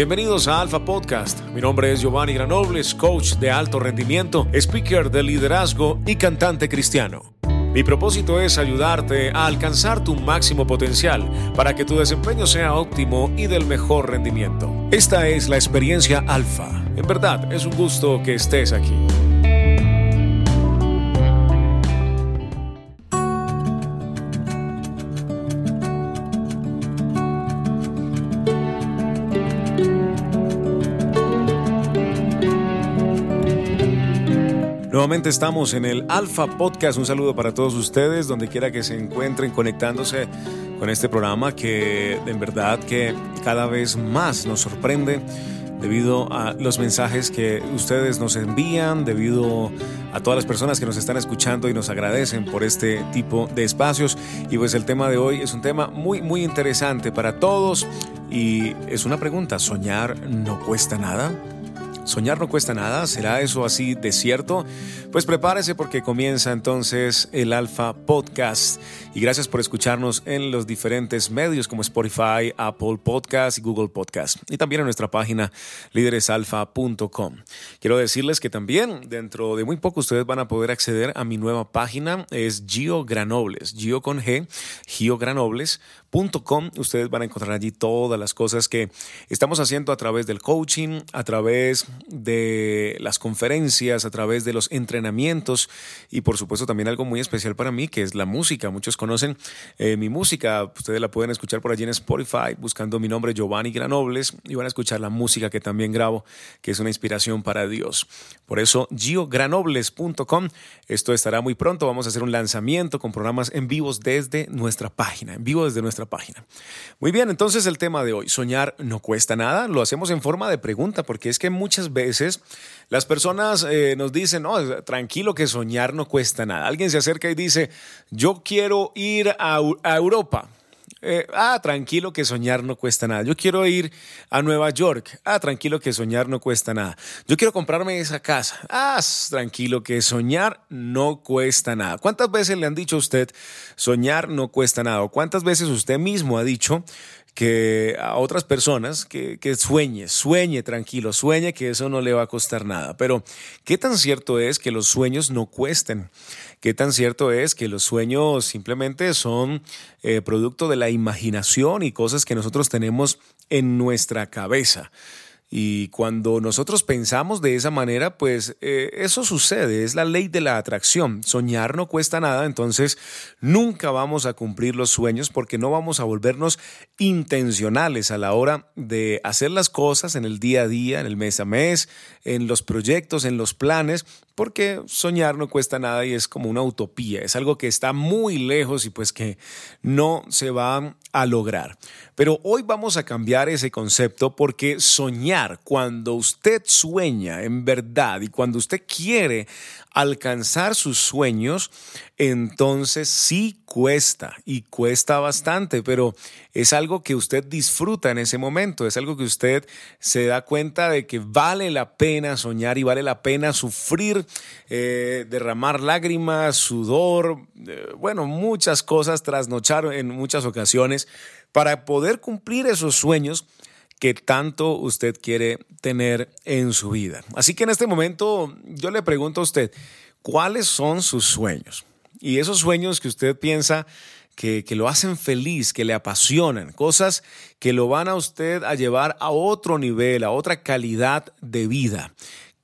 Bienvenidos a Alfa Podcast. Mi nombre es Giovanni Granobles, coach de alto rendimiento, speaker de liderazgo y cantante cristiano. Mi propósito es ayudarte a alcanzar tu máximo potencial para que tu desempeño sea óptimo y del mejor rendimiento. Esta es la experiencia Alfa. En verdad, es un gusto que estés aquí. Nuevamente estamos en el Alfa Podcast. Un saludo para todos ustedes, donde quiera que se encuentren conectándose con este programa que en verdad que cada vez más nos sorprende debido a los mensajes que ustedes nos envían, debido a todas las personas que nos están escuchando y nos agradecen por este tipo de espacios. Y pues el tema de hoy es un tema muy, muy interesante para todos y es una pregunta, ¿soñar no cuesta nada? ¿Soñar no cuesta nada? ¿Será eso así de cierto? Pues prepárese porque comienza entonces el Alfa Podcast. Y gracias por escucharnos en los diferentes medios como Spotify, Apple Podcast Google Podcast. Y también en nuestra página líderesalfa.com. Quiero decirles que también dentro de muy poco ustedes van a poder acceder a mi nueva página. Es Gio Granobles, Gio con G, giogranobles.com. Ustedes van a encontrar allí todas las cosas que estamos haciendo a través del coaching, a través de las conferencias, a través de los entrenamientos y por supuesto también algo muy especial para mí que es la música. Muchos conocen eh, mi música, ustedes la pueden escuchar por allí en Spotify buscando mi nombre Giovanni Granobles y van a escuchar la música que también grabo, que es una inspiración para Dios. Por eso, giogranobles.com, esto estará muy pronto, vamos a hacer un lanzamiento con programas en vivos desde nuestra página, en vivo desde nuestra página. Muy bien, entonces el tema de hoy, soñar no cuesta nada, lo hacemos en forma de pregunta porque es que muchas veces las personas eh, nos dicen, no, tranquilo que soñar no cuesta nada. Alguien se acerca y dice, yo quiero ir a, Europa. Eh, ah, tranquilo que soñar no cuesta nada. Yo quiero ir a Nueva York. Ah, tranquilo que soñar no cuesta nada. Yo quiero comprarme esa casa. Ah, tranquilo que soñar no cuesta nada. ¿Cuántas veces le han dicho a usted soñar no cuesta nada? ¿O cuántas veces usted mismo ha dicho que a otras personas que, que, sueñe, sueñe tranquilo, sueñe que eso no le va a costar nada. Pero, ¿qué tan cierto es que los sueños no cuesten? ¿Qué tan cierto es que los sueños simplemente son eh, producto de la imaginación y cosas que nosotros tenemos en nuestra cabeza? Y cuando nosotros pensamos de esa manera, pues eh, eso sucede, es la ley de la atracción. Soñar no cuesta nada, entonces nunca vamos a cumplir los sueños porque no vamos a volvernos intencionales a la hora de hacer las cosas en el día a día, en el mes a mes, en los proyectos, en los planes, porque soñar no cuesta nada y es como una utopía, es algo que está muy lejos y pues que no se va a lograr. Pero hoy vamos a cambiar ese concepto porque soñar, cuando usted sueña en verdad y cuando usted quiere alcanzar sus sueños, entonces sí cuesta y cuesta bastante, pero es algo que usted disfruta en ese momento, es algo que usted se da cuenta de que vale la pena soñar y vale la pena sufrir, eh, derramar lágrimas, sudor, eh, bueno, muchas cosas, trasnochar en muchas ocasiones para poder cumplir esos sueños que tanto usted quiere tener en su vida. Así que en este momento yo le pregunto a usted, ¿cuáles son sus sueños? Y esos sueños que usted piensa que, que, lo hacen feliz, que le apasionan, cosas que lo van a usted a llevar a otro nivel, a otra calidad de vida.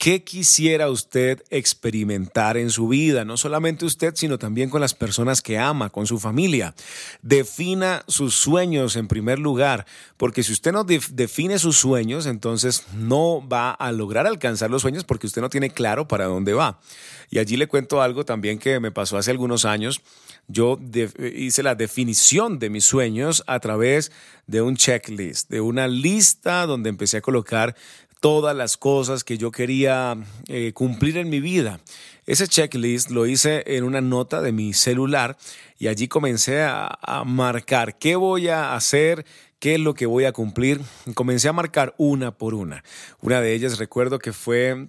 ¿Qué quisiera usted experimentar en su vida? No solamente usted, sino también con las personas que ama, con su familia. Defina sus sueños en primer lugar, porque si usted no define sus sueños, entonces no va a lograr alcanzar los sueños porque usted no tiene claro para dónde va. Y allí le cuento algo también que me pasó hace algunos años. Yo hice la definición de mis sueños a través de un checklist, de una lista donde empecé a colocar todas las cosas que yo quería eh, cumplir en mi vida. Ese checklist lo hice en una nota de mi celular y allí comencé a, a marcar qué voy a hacer, qué es lo que voy a cumplir. Comencé a marcar una por una. Una de ellas recuerdo que fue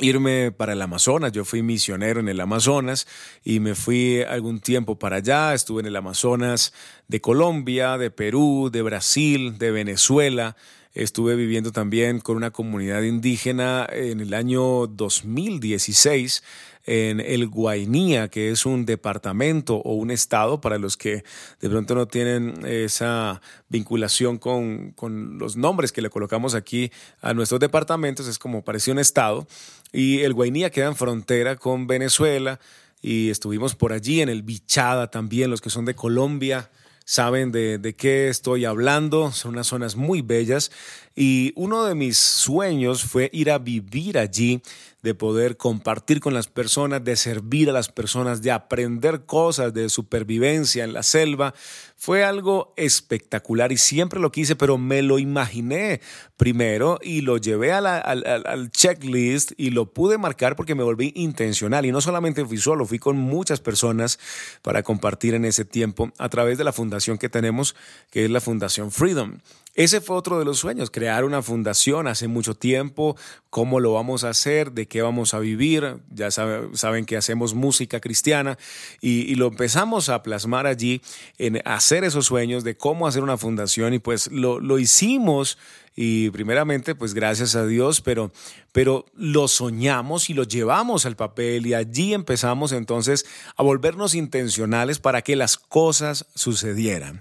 irme para el Amazonas. Yo fui misionero en el Amazonas y me fui algún tiempo para allá. Estuve en el Amazonas de Colombia, de Perú, de Brasil, de Venezuela Estuve viviendo también con una comunidad indígena en el año 2016 en el Guainía, que es un departamento o un estado para los que de pronto no tienen esa vinculación con, con los nombres que le colocamos aquí a nuestros departamentos, es como parecía un estado. Y el Guainía queda en frontera con Venezuela y estuvimos por allí en el Bichada también, los que son de Colombia saben de, de, qué estoy hablando, son unas zonas muy bellas y uno de mis sueños fue ir a vivir allí, de poder compartir con las personas, de servir a las personas, de aprender cosas de supervivencia en la selva. Fue algo espectacular y siempre lo quise, pero me lo imaginé primero y lo llevé al, al, checklist y lo pude marcar porque me volví intencional. Y no solamente fui solo, fui con muchas personas para compartir en ese tiempo a través de la fundación que tenemos, que es la Fundación Freedom. Ese fue otro de los sueños, crear una fundación hace mucho tiempo, cómo lo vamos a hacer, de qué vamos a vivir, ya saben que hacemos música cristiana y, lo empezamos a plasmar allí en hacer esos sueños de cómo hacer una fundación y pues lo, lo hicimos y primeramente pues gracias a Dios, pero, pero lo soñamos y lo llevamos al papel y allí empezamos entonces a volvernos intencionales para que las cosas sucedieran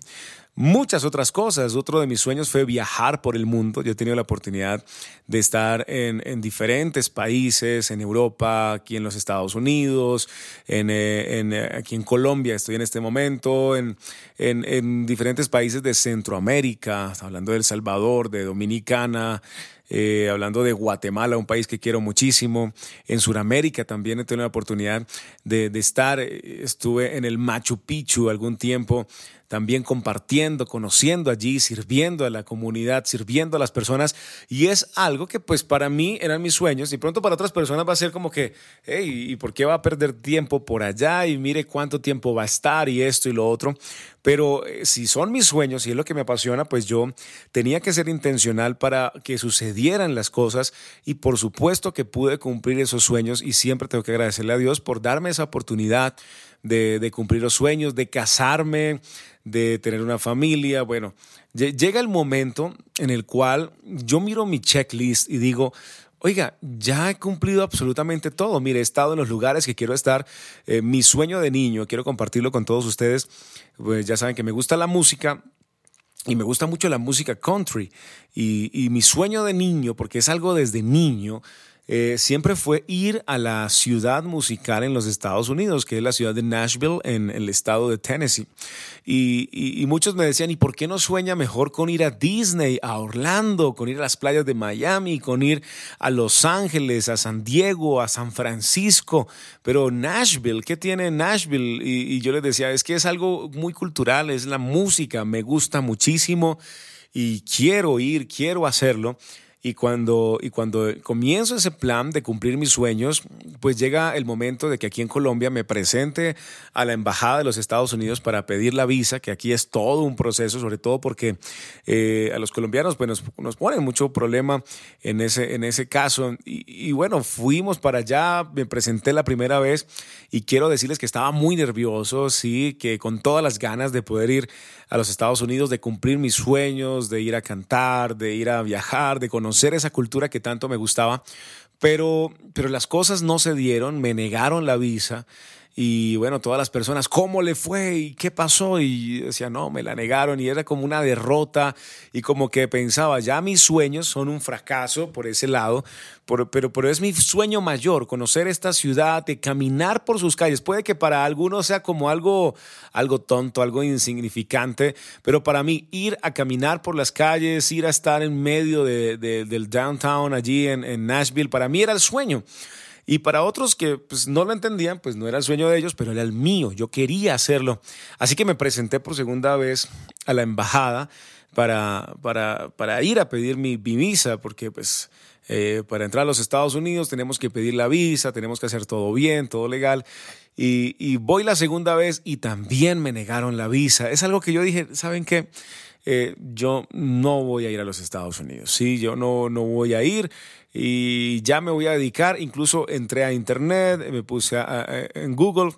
muchas otras cosas. Otro de mis sueños fue viajar por el mundo. Yo he tenido la oportunidad de estar en, diferentes países, en Europa, aquí en los Estados Unidos, en, eh, eh, aquí en Colombia estoy en este momento, en, en diferentes países de Centroamérica, hablando de El Salvador, de Dominicana, eh, hablando de Guatemala, un país que quiero muchísimo. En Sudamérica también he tenido la oportunidad de, de, estar, estuve en el Machu Picchu algún tiempo también compartiendo, conociendo allí, sirviendo a la comunidad, sirviendo a las personas. Y es algo que pues para mí eran mis sueños y pronto para otras personas va a ser como que, hey, ¿y por qué va a perder tiempo por allá? Y mire cuánto tiempo va a estar y esto y lo otro. Pero eh, si son mis sueños y es lo que me apasiona, pues yo tenía que ser intencional para que sucedieran las cosas y por supuesto que pude cumplir esos sueños y siempre tengo que agradecerle a Dios por darme esa oportunidad de, cumplir los sueños, de casarme, de tener una familia. Bueno, llega el momento en el cual yo miro mi checklist y digo, oiga, ya he cumplido absolutamente todo. Mire, he estado en los lugares que quiero estar. Eh, mi sueño de niño, quiero compartirlo con todos ustedes. Pues ya saben que me gusta la música. Y me gusta mucho la música country. Y, y mi sueño de niño, porque es algo desde niño, eh, siempre fue ir a la ciudad musical en los Estados Unidos, que es la ciudad de Nashville, en, el estado de Tennessee. Y, muchos me decían, ¿y por qué no sueña mejor con ir a Disney, a Orlando, con ir a las playas de Miami, con ir a Los Ángeles, a San Diego, a San Francisco? Pero Nashville, ¿qué tiene Nashville? Y, y yo les decía, es que es algo muy cultural, es la música, me gusta muchísimo y quiero ir, quiero hacerlo. Y cuando, y cuando comienzo ese plan de cumplir mis sueños, pues llega el momento de que aquí en Colombia me presente a la Embajada de los Estados Unidos para pedir la visa, que aquí es todo un proceso, sobre todo porque eh, a los colombianos pues nos, nos, ponen mucho problema en ese, en ese caso. Y, y bueno, fuimos para allá, me presenté la primera vez y quiero decirles que estaba muy nervioso, sí, que con todas las ganas de poder ir a los Estados Unidos, de cumplir mis sueños, de ir a cantar, de ir a viajar, de conocer esa cultura que tanto me gustaba. Pero, pero las cosas no se dieron, me negaron la visa y bueno, todas las personas, ¿cómo le fue? ¿Y qué pasó? Y decía, no, me la negaron y era como una derrota y como que pensaba, ya mis sueños son un fracaso por ese lado, pero, pero es mi sueño mayor, conocer esta ciudad, de caminar por sus calles. Puede que para algunos sea como algo, algo tonto, algo insignificante, pero para mí ir a caminar por las calles, ir a estar en medio de, del downtown allí en, en Nashville, para mí era el sueño. Y para otros que pues, no lo entendían, pues no era el sueño de ellos, pero era el mío, yo quería hacerlo. Así que me presenté por segunda vez a la embajada para, para, para ir a pedir mi, visa, porque pues eh, para entrar a los Estados Unidos tenemos que pedir la visa, tenemos que hacer todo bien, todo legal. Y, y voy la segunda vez y también me negaron la visa. Es algo que yo dije, ¿saben qué? Eh, yo no voy a ir a los Estados Unidos, sí, yo no, no voy a ir y ya me voy a dedicar, incluso entré a internet, me puse en Google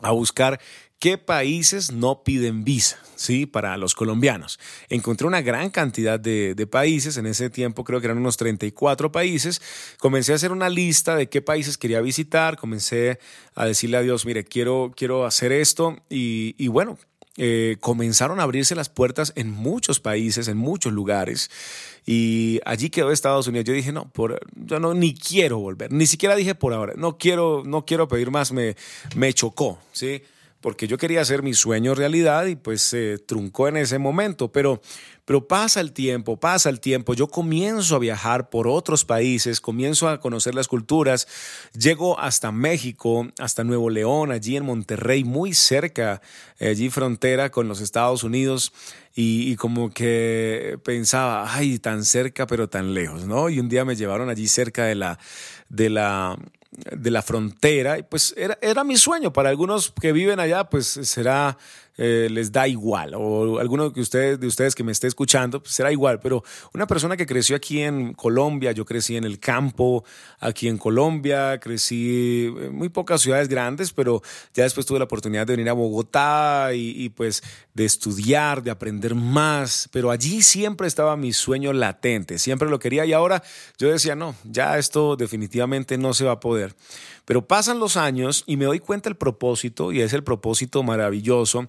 a buscar ¿Qué países no piden visa? ¿sí? Para los colombianos. Encontré una gran cantidad de, países, en ese tiempo creo que eran unos 34 países. Comencé a hacer una lista de qué países quería visitar, comencé a decirle a Dios, mire, quiero, quiero hacer esto y, bueno, eh, comenzaron a abrirse las puertas en muchos países, en muchos lugares. Y allí quedó Estados Unidos. Yo dije, no, por, yo no ni quiero volver. Ni siquiera dije por ahora, no quiero, no quiero pedir más, me, me chocó, ¿sí? Porque yo quería hacer mi sueño realidad y pues se truncó en ese momento, pero, pero pasa el tiempo, pasa el tiempo, yo comienzo a viajar por otros países, comienzo a conocer las culturas, llego hasta México, hasta Nuevo León, allí en Monterrey, muy cerca, allí frontera con los Estados Unidos. Y, y, como que pensaba, ay, tan cerca pero tan lejos, ¿no? Y un día me llevaron allí cerca de la, de la, de la frontera, y pues era, era mi sueño. Para algunos que viven allá, pues será eh, les da igual, o alguno de ustedes, de ustedes que me esté escuchando, pues será igual, pero una persona que creció aquí en Colombia, yo crecí en el campo, aquí en Colombia, crecí en muy pocas ciudades grandes, pero ya después tuve la oportunidad de venir a Bogotá y, pues de estudiar, de aprender más, pero allí siempre estaba mi sueño latente, siempre lo quería y ahora yo decía, no, ya esto definitivamente no se va a poder. Pero pasan los años y me doy cuenta el propósito, y es el propósito maravilloso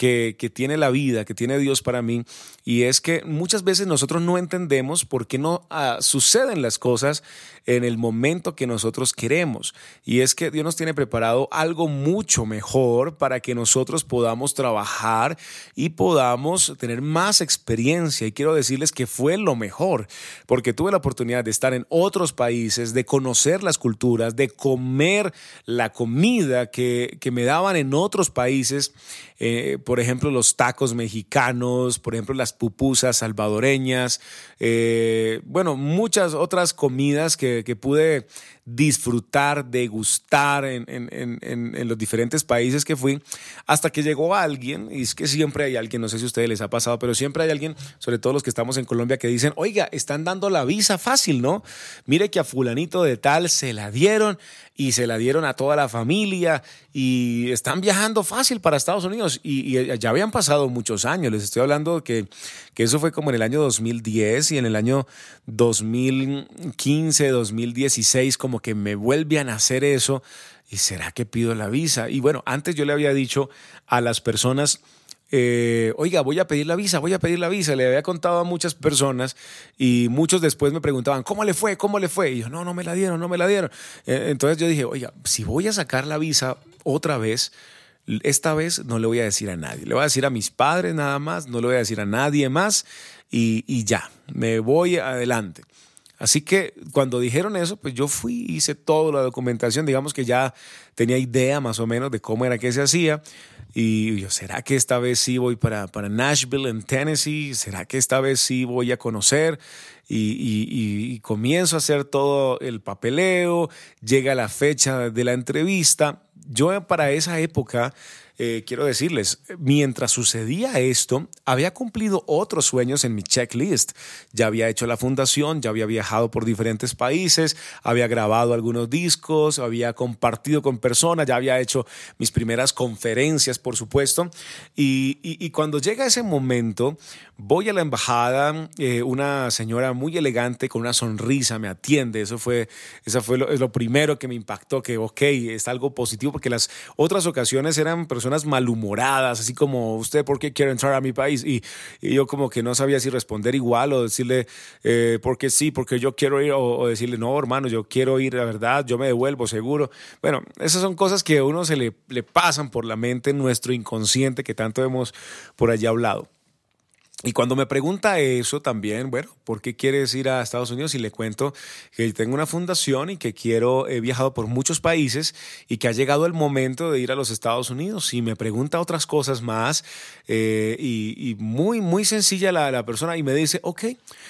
que, tiene la vida, que tiene Dios para mí, y es que muchas veces nosotros no entendemos por qué no ah, suceden las cosas en el momento que nosotros queremos. Y es que Dios nos tiene preparado algo mucho mejor para que nosotros podamos trabajar y podamos tener más experiencia. Y quiero decirles que fue lo mejor, porque tuve la oportunidad de estar en otros países, de conocer las culturas, de comer la comida que, me daban en otros países. Eh, por ejemplo, los tacos mexicanos, por ejemplo, las pupusas salvadoreñas, eh, bueno, muchas otras comidas que, que pude disfrutar, degustar en, en, los diferentes países que fui, hasta que llegó alguien, y es que siempre hay alguien, no sé si a ustedes les ha pasado, pero siempre hay alguien, sobre todo los que estamos en Colombia, que dicen, oiga, están dando la visa fácil, ¿no? Mire que a fulanito de tal se la dieron y se la dieron a toda la familia y están viajando fácil para Estados Unidos y, ya habían pasado muchos años, les estoy hablando que eso fue como en el año 2010 y en el año 2015, 2016, como que me vuelve a hacer eso. ¿Y será que pido la visa? Y bueno, antes yo le había dicho a las personas, eh, oiga, voy a pedir la visa, voy a pedir la visa. Le había contado a muchas personas y muchos después me preguntaban, ¿cómo le fue? ¿Cómo le fue? Y yo, no, no me la dieron, no me la dieron. Eh, entonces yo dije, oiga, si voy a sacar la visa otra vez, esta vez no le voy a decir a nadie. Le voy a decir a mis padres nada más, no le voy a decir a nadie más y, y ya, me voy adelante. Así que cuando dijeron eso, pues yo fui, hice toda la documentación, digamos que ya tenía idea más o menos de cómo era que se hacía. Y yo, ¿será que esta vez sí voy para, para Nashville, en Tennessee? ¿Será que esta vez sí voy a conocer? Y, y, comienzo a hacer todo el papeleo, llega la fecha de la entrevista. Yo para esa época eh, quiero decirles, mientras sucedía esto, había cumplido otros sueños en mi checklist. Ya había hecho la fundación, ya había viajado por diferentes países, había grabado algunos discos, había compartido con personas, ya había hecho mis primeras conferencias, por supuesto. Y, cuando llega ese momento, voy a la embajada, eh, una señora muy elegante con una sonrisa me atiende. Eso fue, eso fue lo, lo primero que me impactó, que ok, es algo positivo, porque las otras ocasiones eran personas malhumoradas, así como usted, ¿por qué quiere entrar a mi país? Y, yo como que no sabía si responder igual o decirle, eh, porque sí, porque yo quiero ir, o, decirle, no, hermano, yo quiero ir, la verdad, yo me devuelvo seguro. Bueno, esas son cosas que a uno se le, pasan por la mente en nuestro inconsciente que tanto hemos por allá hablado. Y cuando me pregunta eso también, bueno, ¿por qué quieres ir a Estados Unidos? Y le cuento que tengo una fundación y que quiero, he viajado por muchos países y que ha llegado el momento de ir a los Estados Unidos. Y me pregunta otras cosas más eh, y, muy, muy sencilla la, la, persona y me dice, ok,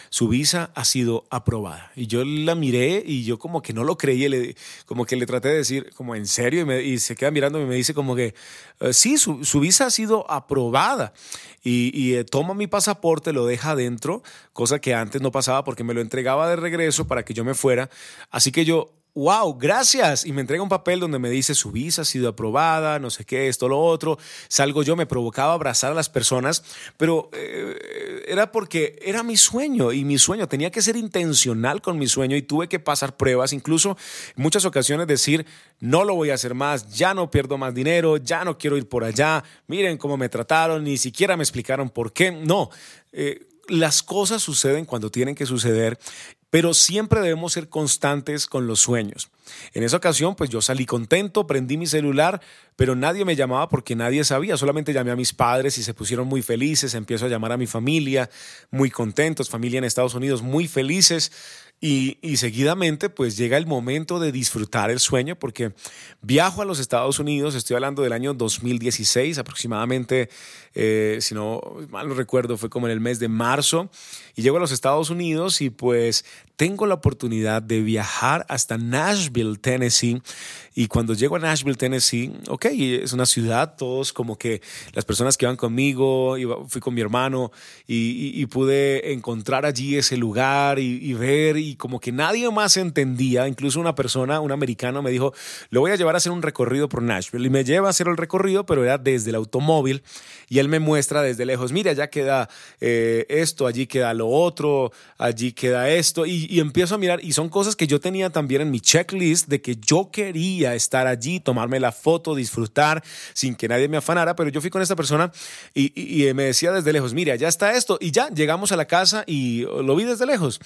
su visa ha sido aprobada. Y yo la miré y yo como que no lo creí, le, como que le traté de decir, como en serio, y, me, y se queda mirando y me dice como que, eh, sí, su, su visa ha sido aprobada y, eh, toma mi pasaporte, lo deja adentro, cosa que antes no pasaba porque me lo entregaba de regreso para que yo me fuera. Así que yo wow, gracias. Y me entrega un papel donde me dice su visa ha sido aprobada, no sé qué, esto, lo otro. Salgo yo, me provocaba abrazar a las personas, pero eh, era porque era mi sueño y mi sueño tenía que ser intencional con mi sueño y tuve que pasar pruebas, incluso en muchas ocasiones decir, no lo voy a hacer más, ya no pierdo más dinero, ya no quiero ir por allá, miren cómo me trataron, ni siquiera me explicaron por qué. No. Eh, las cosas suceden cuando tienen que suceder pero siempre debemos ser constantes con los sueños. En esa ocasión, pues yo salí contento, prendí mi celular, pero nadie me llamaba porque nadie sabía, solamente llamé a mis padres y se pusieron muy felices, empiezo a llamar a mi familia, muy contentos, familia en Estados Unidos, muy felices. Y, seguidamente, pues llega el momento de disfrutar el sueño, porque viajo a los Estados Unidos, estoy hablando del año 2016, aproximadamente, eh, si no mal no recuerdo, fue como en el mes de marzo, y llego a los Estados Unidos y pues tengo la oportunidad de viajar hasta Nashville, Tennessee. Y cuando llego a Nashville, Tennessee, ok, es una ciudad, todos como que las personas que van conmigo, fui con mi hermano y, pude encontrar allí ese lugar y, ver y como que nadie más entendía, incluso una persona, un americano me dijo, lo voy a llevar a hacer un recorrido por Nashville y me lleva a hacer el recorrido, pero era desde el automóvil. Y él me muestra desde lejos, mira, allá queda eh, esto, allí queda lo otro, allí queda esto y, y empiezo a mirar y son cosas que yo tenía también en mi checklist de que yo quería estar allí, tomarme la foto, disfrutar sin que nadie me afanara, pero yo fui con esta persona y, y me decía desde lejos, mira, ya está esto y ya llegamos a la casa y lo vi desde lejos.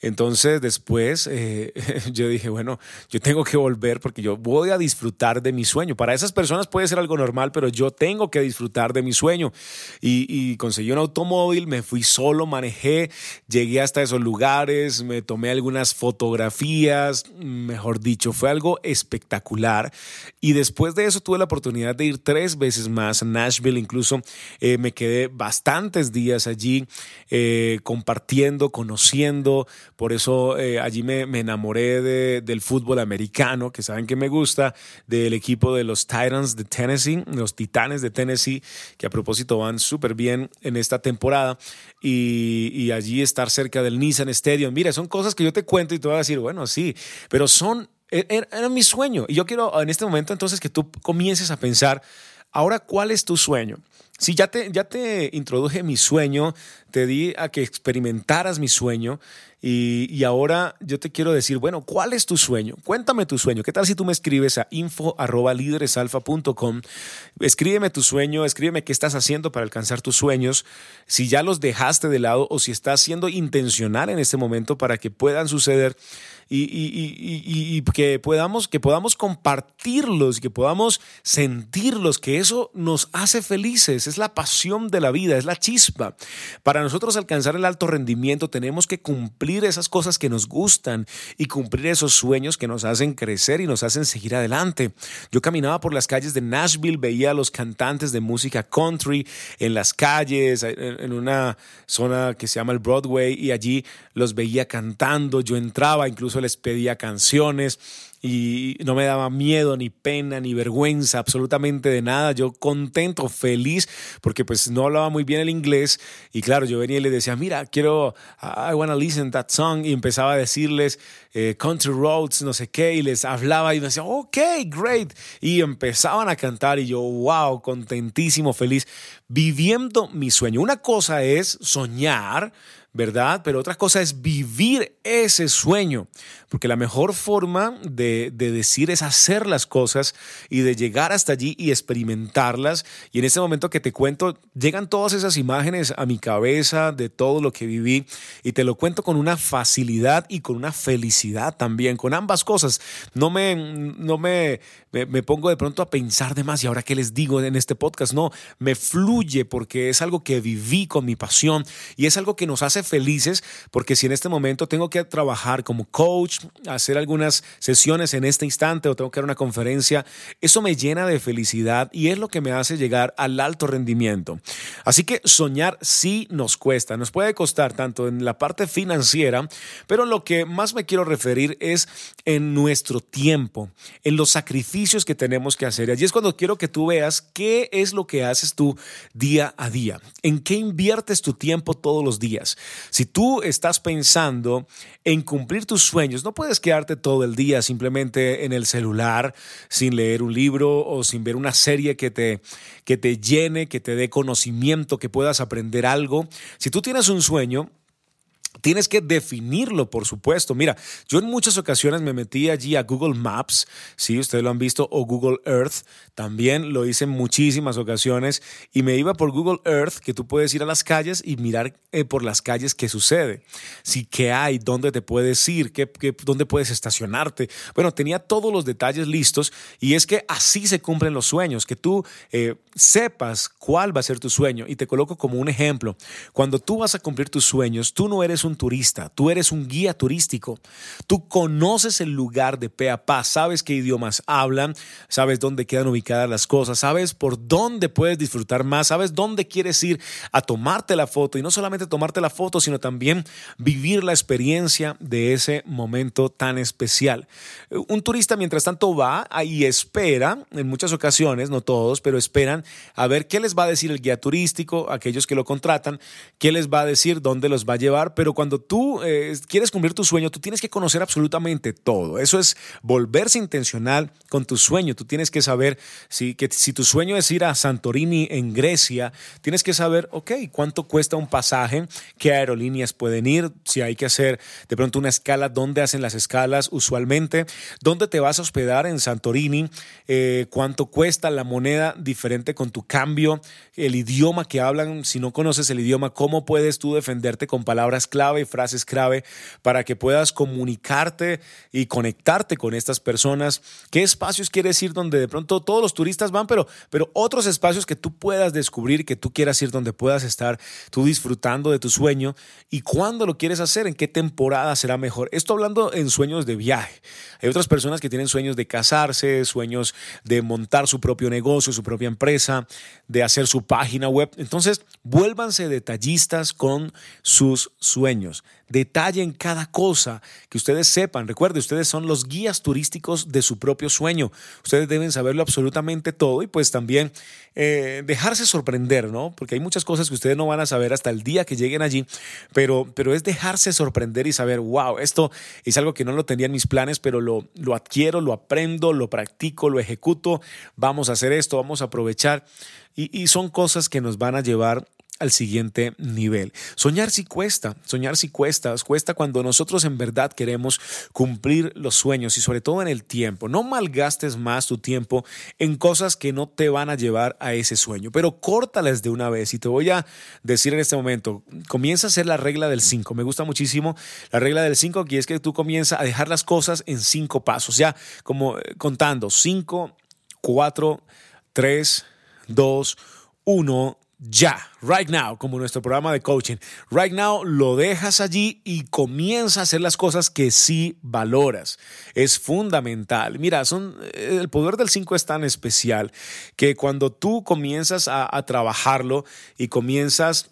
Entonces después eh, yo dije, bueno, yo tengo que volver porque yo voy a disfrutar de mi sueño. Para esas personas puede ser algo normal, pero yo tengo que disfrutar de mi sueño. Y, conseguí un automóvil, me fui solo, manejé, llegué hasta esos lugares, me tomé algunas fotografías, mejor dicho, fue algo espectacular. Y después de eso tuve la oportunidad de ir tres veces más a Nashville, incluso eh, me quedé bastantes días allí eh, compartiendo, conociendo por eso eh, allí me, enamoré del fútbol americano, que saben que me gusta, del equipo de los Titans de Tennessee, los Titanes de Tennessee, que a propósito van súper bien en esta temporada. Y, allí estar cerca del Nissan Stadium. Mira, son cosas que yo te cuento y te voy a decir, bueno, sí, pero son, e, e, era mi sueño. Y yo quiero en este momento entonces que tú comiences a pensar, ahora, ¿cuál es tu sueño? Si ya te, ya te introduje mi sueño, te di a que experimentaras mi sueño y, ahora yo te quiero decir, bueno, ¿cuál es tu sueño? Cuéntame tu sueño. ¿Qué tal si tú me escribes a info Escríbeme tu sueño, escríbeme qué estás haciendo para alcanzar tus sueños, si ya los dejaste de lado o si estás siendo intencional en este momento para que puedan suceder y, que, podamos, que podamos compartirlos, que podamos sentirlos, que eso nos hace felices, es la pasión de la vida, es la chispa. Para nosotros alcanzar el alto rendimiento tenemos que cumplir esas cosas que nos gustan y cumplir esos sueños que nos hacen crecer y nos hacen seguir adelante. Yo caminaba por las calles de Nashville, veía a los cantantes de música country en las calles, en una zona que se llama el Broadway, y allí los veía cantando, yo entraba incluso les pedía canciones y no me daba miedo, ni pena, ni vergüenza, absolutamente de nada. Yo contento, feliz, porque pues no hablaba muy bien el inglés y claro, yo venía y le decía, mira, quiero, I wanna listen that song y empezaba a decirles eh, Country Roads, no sé qué, y les hablaba y me decía, ok, great. Y empezaban a cantar y yo, wow, contentísimo, feliz, viviendo mi sueño. Una cosa es soñar, ¿verdad? Pero otra cosa es vivir ese sueño, porque la mejor forma de, decir es hacer las cosas y de llegar hasta allí y experimentarlas. Y en este momento que te cuento, llegan todas esas imágenes a mi cabeza de todo lo que viví y te lo cuento con una facilidad y con una felicidad también, con ambas cosas. No me, no me, me, pongo de pronto a pensar de más y ahora qué les digo en este podcast, no, me fluye porque es algo que viví con mi pasión y es algo que nos hace felices porque si en este momento tengo que trabajar como coach, hacer algunas sesiones en este instante o tengo que dar una conferencia, eso me llena de felicidad y es lo que me hace llegar al alto rendimiento. Así que soñar sí nos cuesta, nos puede costar tanto en la parte financiera, pero lo que más me quiero referir es en nuestro tiempo, en los sacrificios que tenemos que hacer. Y allí es cuando quiero que tú veas qué es lo que haces tú día a día, en qué inviertes tu tiempo todos los días. Si tú estás pensando en cumplir tus sueños, no puedes quedarte todo el día simplemente en el celular sin leer un libro o sin ver una serie que te, que te llene, que te dé conocimiento, que puedas aprender algo. Si tú tienes un sueño, Tienes que definirlo, por supuesto. Mira, yo en muchas ocasiones me metí allí a Google Maps, si ustedes lo han visto, o Google Earth. También lo hice en muchísimas ocasiones y me iba por Google Earth, que tú puedes ir a las calles y mirar eh, por las calles qué sucede. Si qué hay, dónde te puedes ir, qué, dónde puedes estacionarte. Bueno, tenía todos los detalles listos y es que así se cumplen los sueños, que tú eh, sepas cuál va a ser tu sueño. Y te coloco como un ejemplo. Cuando tú vas a cumplir tus sueños, tú no eres un turista, tú eres un guía turístico. Tú conoces el lugar de pe sabes qué idiomas hablan, sabes dónde quedan ubicadas las cosas, sabes por dónde puedes disfrutar más, sabes dónde quieres ir a tomarte la foto y no solamente tomarte la foto, sino también vivir la experiencia de ese momento tan especial. Un turista mientras tanto va y espera, en muchas ocasiones, no todos, pero esperan a ver qué les va a decir el guía turístico, aquellos que lo contratan, qué les va a decir, dónde los va a llevar, pero cuando tú eh, quieres cumplir tu sueño, tú tienes que conocer absolutamente todo. Eso es volverse intencional con tu sueño. Tú tienes que saber si, que, si tu sueño es ir a Santorini en Grecia, tienes que saber, ok, cuánto cuesta un pasaje, qué aerolíneas pueden ir, si hay que hacer de pronto una escala, dónde hacen las escalas usualmente, dónde te vas a hospedar en Santorini, eh, cuánto cuesta la moneda diferente con tu cambio, el idioma que hablan, si no conoces el idioma, cómo puedes tú defenderte con palabras clave y frases clave para que puedas comunicarte y conectarte con estas personas. ¿Qué espacios quieres ir donde de pronto todos los turistas van, pero, pero otros espacios que tú puedas descubrir, que tú quieras ir donde puedas estar tú disfrutando de tu sueño y cuándo lo quieres hacer, en qué temporada será mejor? Esto hablando en sueños de viaje. Hay otras personas que tienen sueños de casarse, sueños de montar su propio negocio, su propia empresa, de hacer su página web. Entonces, vuélvanse detallistas con sus sueños. Detallen cada cosa que ustedes sepan. Recuerde, ustedes son los guías turísticos de su propio sueño. Ustedes deben saberlo absolutamente todo y pues también eh, dejarse sorprender, ¿no? Porque hay muchas cosas que ustedes no van a saber hasta el día que lleguen allí, pero, pero es dejarse sorprender y saber, wow, esto es algo que no lo tenía en mis planes, pero lo, lo adquiero, lo aprendo, lo practico, lo ejecuto. Vamos a hacer esto, vamos a aprovechar. Y, y son cosas que nos van a llevar al siguiente nivel. Soñar sí cuesta, soñar sí cuesta, cuesta cuando nosotros en verdad queremos cumplir los sueños y sobre todo en el tiempo. No malgastes más tu tiempo en cosas que no te van a llevar a ese sueño, pero córtales de una vez y te voy a decir en este momento, comienza a hacer la regla del 5. Me gusta muchísimo la regla del 5 que es que tú comienzas a dejar las cosas en cinco pasos, ya como eh, contando 5, 4, 3, 2, 1 ya, right now, como nuestro programa de coaching. Right now lo dejas allí y comienza a hacer las cosas que sí valoras. Es fundamental. Mira, son, eh, el poder del 5 es tan especial que cuando tú comienzas a, a trabajarlo y comienzas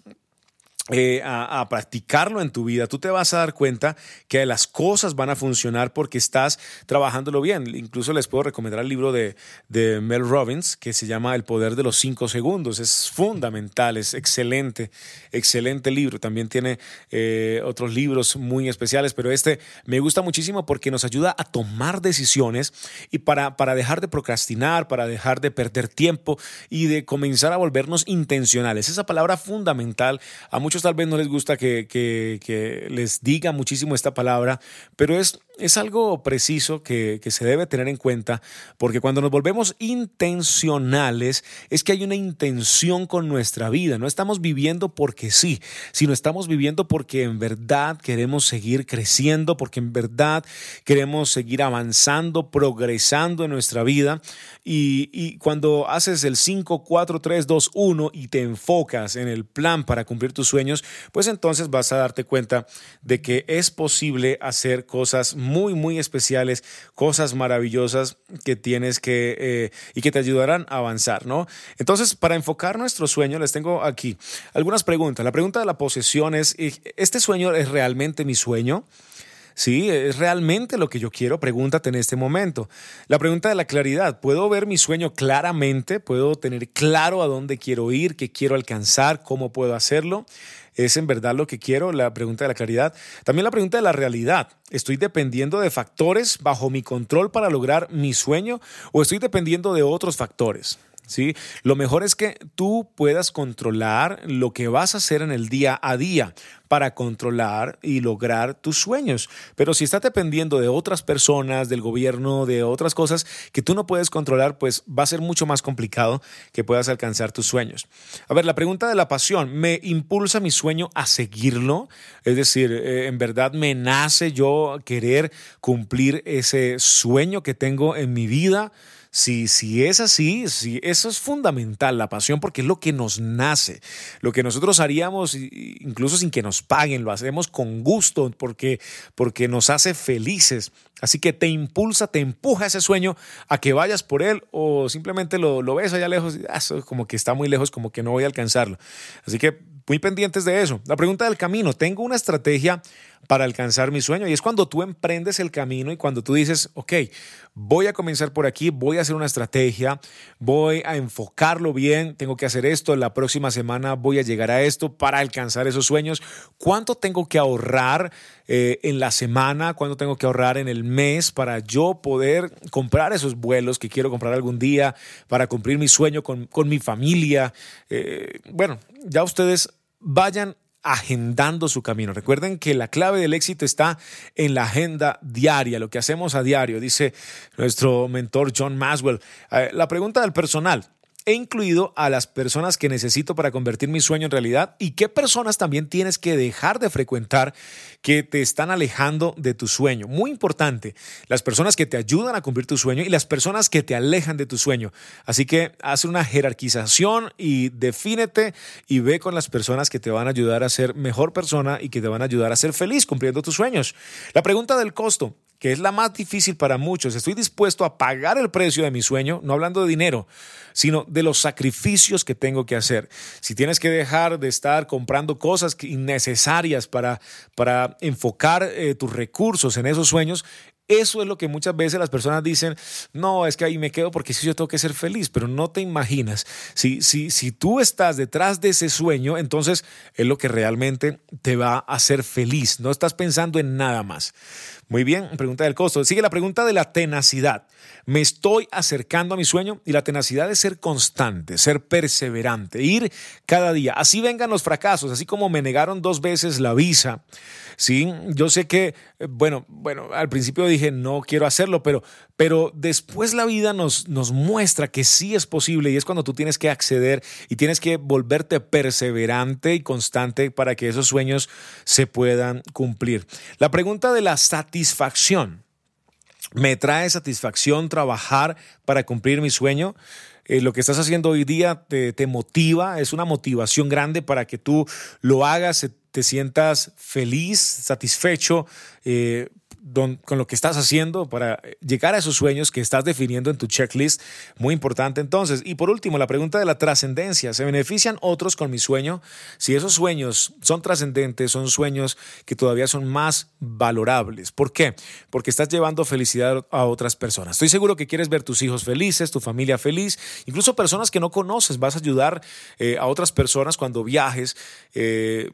eh, a, practicarlo en tu vida, tú te vas a dar cuenta que las cosas van a funcionar porque estás trabajándolo bien. Incluso les puedo recomendar el libro de, de Mel Robbins que se llama El poder de los cinco segundos. Es fundamental, es excelente, excelente libro. También tiene eh, otros libros muy especiales, pero este me gusta muchísimo porque nos ayuda a tomar decisiones y para, para dejar de procrastinar, para dejar de perder tiempo y de comenzar a volvernos intencionales. Esa palabra fundamental a muchos muchos tal vez no les gusta que, que, les diga muchísimo esta palabra, pero es, es algo preciso que, que, se debe tener en cuenta, porque cuando nos volvemos intencionales es que hay una intención con nuestra vida. No estamos viviendo porque sí, sino estamos viviendo porque en verdad queremos seguir creciendo, porque en verdad queremos seguir avanzando, progresando en nuestra vida. Y, y cuando haces el 5, 4, 3, 2, 1 y te enfocas en el plan para cumplir tus sueños, pues entonces vas a darte cuenta de que es posible hacer cosas muy, muy especiales, cosas maravillosas que tienes que eh, y que te ayudarán a avanzar, ¿no? Entonces, para enfocar nuestro sueño, les tengo aquí algunas preguntas. La pregunta de la posesión es, ¿este sueño es realmente mi sueño? ¿Sí? ¿Es realmente lo que yo quiero? Pregúntate en este momento. La pregunta de la claridad. ¿Puedo ver mi sueño claramente? ¿Puedo tener claro a dónde quiero ir, qué quiero alcanzar, cómo puedo hacerlo? ¿Es en verdad lo que quiero? La pregunta de la claridad. También la pregunta de la realidad. ¿Estoy dependiendo de factores bajo mi control para lograr mi sueño o estoy dependiendo de otros factores? ¿Sí? Lo mejor es que tú puedas controlar lo que vas a hacer en el día a día para controlar y lograr tus sueños. Pero si estás dependiendo de otras personas, del gobierno, de otras cosas que tú no puedes controlar, pues va a ser mucho más complicado que puedas alcanzar tus sueños. A ver, la pregunta de la pasión, ¿me impulsa mi sueño a seguirlo? Es decir, eh, ¿en verdad me nace yo querer cumplir ese sueño que tengo en mi vida? Si, si es así, si eso es fundamental, la pasión, porque es lo que nos nace, lo que nosotros haríamos incluso sin que nos paguen, lo hacemos con gusto, porque, porque nos hace felices. Así que te impulsa, te empuja ese sueño a que vayas por él o simplemente lo, lo ves allá lejos, y, ah, como que está muy lejos, como que no voy a alcanzarlo. Así que muy pendientes de eso. La pregunta del camino, tengo una estrategia para alcanzar mi sueño. Y es cuando tú emprendes el camino y cuando tú dices, ok, voy a comenzar por aquí, voy a hacer una estrategia, voy a enfocarlo bien, tengo que hacer esto, la próxima semana voy a llegar a esto para alcanzar esos sueños. ¿Cuánto tengo que ahorrar eh, en la semana? ¿Cuánto tengo que ahorrar en el mes para yo poder comprar esos vuelos que quiero comprar algún día, para cumplir mi sueño con, mi familia? Eh, bueno, ya ustedes vayan agendando su camino. Recuerden que la clave del éxito está en la agenda diaria, lo que hacemos a diario, dice nuestro mentor John Maswell. Eh, la pregunta del personal, He incluido a las personas que necesito para convertir mi sueño en realidad y qué personas también tienes que dejar de frecuentar que te están alejando de tu sueño. Muy importante, las personas que te ayudan a cumplir tu sueño y las personas que te alejan de tu sueño. Así que haz una jerarquización y defínete y ve con las personas que te van a ayudar a ser mejor persona y que te van a ayudar a ser feliz cumpliendo tus sueños. La pregunta del costo que es la más difícil para muchos. Estoy dispuesto a pagar el precio de mi sueño, no hablando de dinero, sino de los sacrificios que tengo que hacer. Si tienes que dejar de estar comprando cosas innecesarias para, para enfocar eh, tus recursos en esos sueños, eso es lo que muchas veces las personas dicen, no, es que ahí me quedo porque sí yo tengo que ser feliz, pero no te imaginas, si, si, si tú estás detrás de ese sueño, entonces es lo que realmente te va a hacer feliz, no estás pensando en nada más. Muy bien, pregunta del costo. Sigue la pregunta de la tenacidad. Me estoy acercando a mi sueño y la tenacidad es ser constante, ser perseverante, ir cada día. Así vengan los fracasos, así como me negaron dos veces la visa. Sí, yo sé que, eh, bueno, bueno, al principio dije no quiero hacerlo, pero, pero después la vida nos, nos muestra que sí es posible y es cuando tú tienes que acceder y tienes que volverte perseverante y constante para que esos sueños se puedan cumplir. La pregunta de la satisfacción. Me trae satisfacción trabajar para cumplir mi sueño. Eh, lo que estás haciendo hoy día te, motiva, es una motivación grande para que tú lo hagas, te sientas feliz, satisfecho, eh, con lo que estás haciendo para llegar a esos sueños que estás definiendo en tu checklist. Muy importante entonces. Y por último, la pregunta de la trascendencia. ¿Se benefician otros con mi sueño? Si esos sueños son trascendentes, son sueños que todavía son más valorables. ¿Por qué? Porque estás llevando felicidad a otras personas. Estoy seguro que quieres ver tus hijos felices, tu familia feliz, incluso personas que no conoces. Vas a ayudar eh, a otras personas cuando viajes, eh,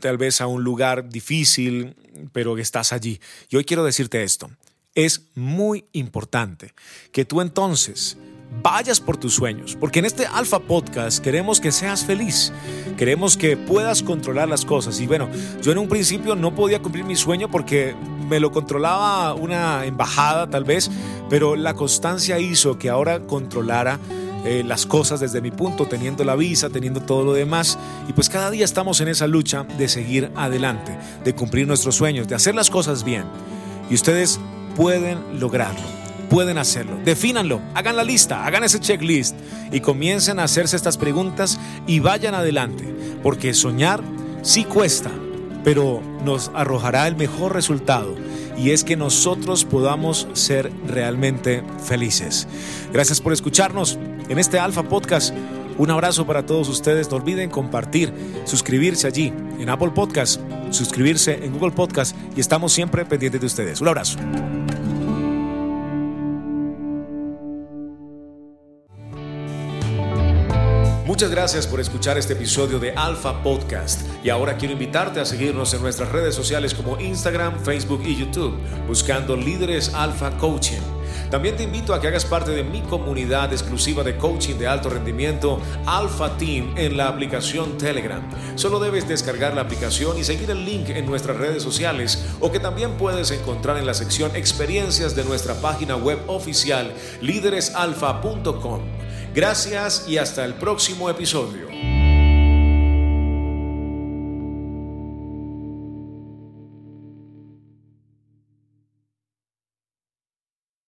tal vez a un lugar difícil, pero que estás allí. Y hoy quiero decirte esto. Es muy importante que tú entonces vayas por tus sueños, porque en este Alfa Podcast queremos que seas feliz, queremos que puedas controlar las cosas. Y bueno, yo en un principio no podía cumplir mi sueño porque me lo controlaba una embajada tal vez, pero la constancia hizo que ahora controlara eh, las cosas desde mi punto, teniendo la visa, teniendo todo lo demás. Y pues cada día estamos en esa lucha de seguir adelante, de cumplir nuestros sueños, de hacer las cosas bien. Y ustedes pueden lograrlo, pueden hacerlo. Defínanlo, hagan la lista, hagan ese checklist y comiencen a hacerse estas preguntas y vayan adelante, porque soñar sí cuesta, pero nos arrojará el mejor resultado y es que nosotros podamos ser realmente felices. Gracias por escucharnos en este Alfa Podcast. Un abrazo para todos ustedes. No olviden compartir, suscribirse allí en Apple Podcast, suscribirse en Google Podcast y estamos siempre pendientes de ustedes. Un abrazo. Muchas gracias por escuchar este episodio de Alpha Podcast y ahora quiero invitarte a seguirnos en nuestras redes sociales como Instagram, Facebook y YouTube buscando Líderes Alpha Coaching. También te invito a que hagas parte de mi comunidad exclusiva de coaching de alto rendimiento Alpha Team en la aplicación Telegram. Solo debes descargar la aplicación y seguir el link en nuestras redes sociales o que también puedes encontrar en la sección experiencias de nuestra página web oficial líderesalfa.com. Gracias y hasta el próximo episodio.